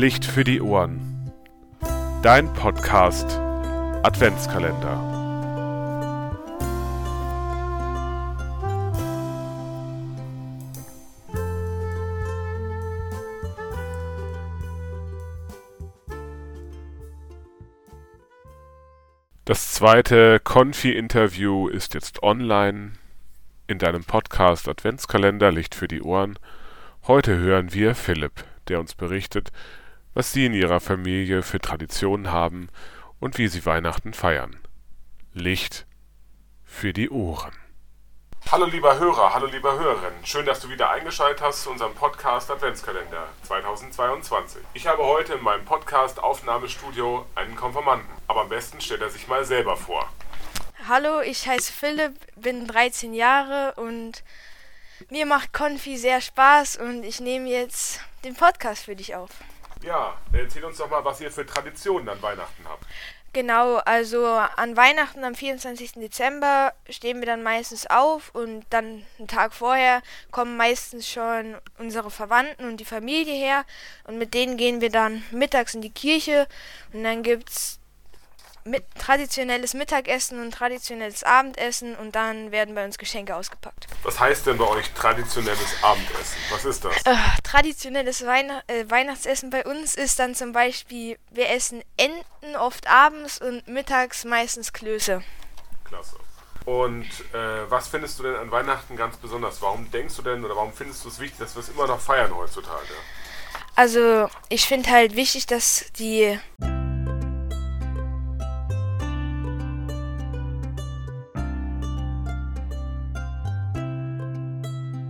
Licht für die Ohren. Dein Podcast Adventskalender. Das zweite Konfi-Interview ist jetzt online in deinem Podcast Adventskalender Licht für die Ohren. Heute hören wir Philipp, der uns berichtet, was sie in ihrer Familie für Traditionen haben und wie sie Weihnachten feiern. Licht für die Ohren. Hallo lieber Hörer, hallo lieber Hörerin. Schön, dass du wieder eingeschaltet hast zu unserem Podcast Adventskalender 2022. Ich habe heute in meinem Podcast Aufnahmestudio einen Konformanten. Aber am besten stellt er sich mal selber vor. Hallo, ich heiße Philipp, bin 13 Jahre und mir macht Konfi sehr Spaß und ich nehme jetzt den Podcast für dich auf. Ja, erzähl uns doch mal, was ihr für Traditionen an Weihnachten habt. Genau, also an Weihnachten am 24. Dezember stehen wir dann meistens auf und dann einen Tag vorher kommen meistens schon unsere Verwandten und die Familie her und mit denen gehen wir dann mittags in die Kirche und dann gibt es mit traditionelles Mittagessen und traditionelles Abendessen und dann werden bei uns Geschenke ausgepackt. Was heißt denn bei euch traditionelles Abendessen? Was ist das? Äh, traditionelles Weihn äh, Weihnachtsessen bei uns ist dann zum Beispiel, wir essen Enten oft abends und mittags meistens Klöße. Klasse. Und äh, was findest du denn an Weihnachten ganz besonders? Warum denkst du denn oder warum findest du es wichtig, dass wir es immer noch feiern heutzutage? Also ich finde halt wichtig, dass die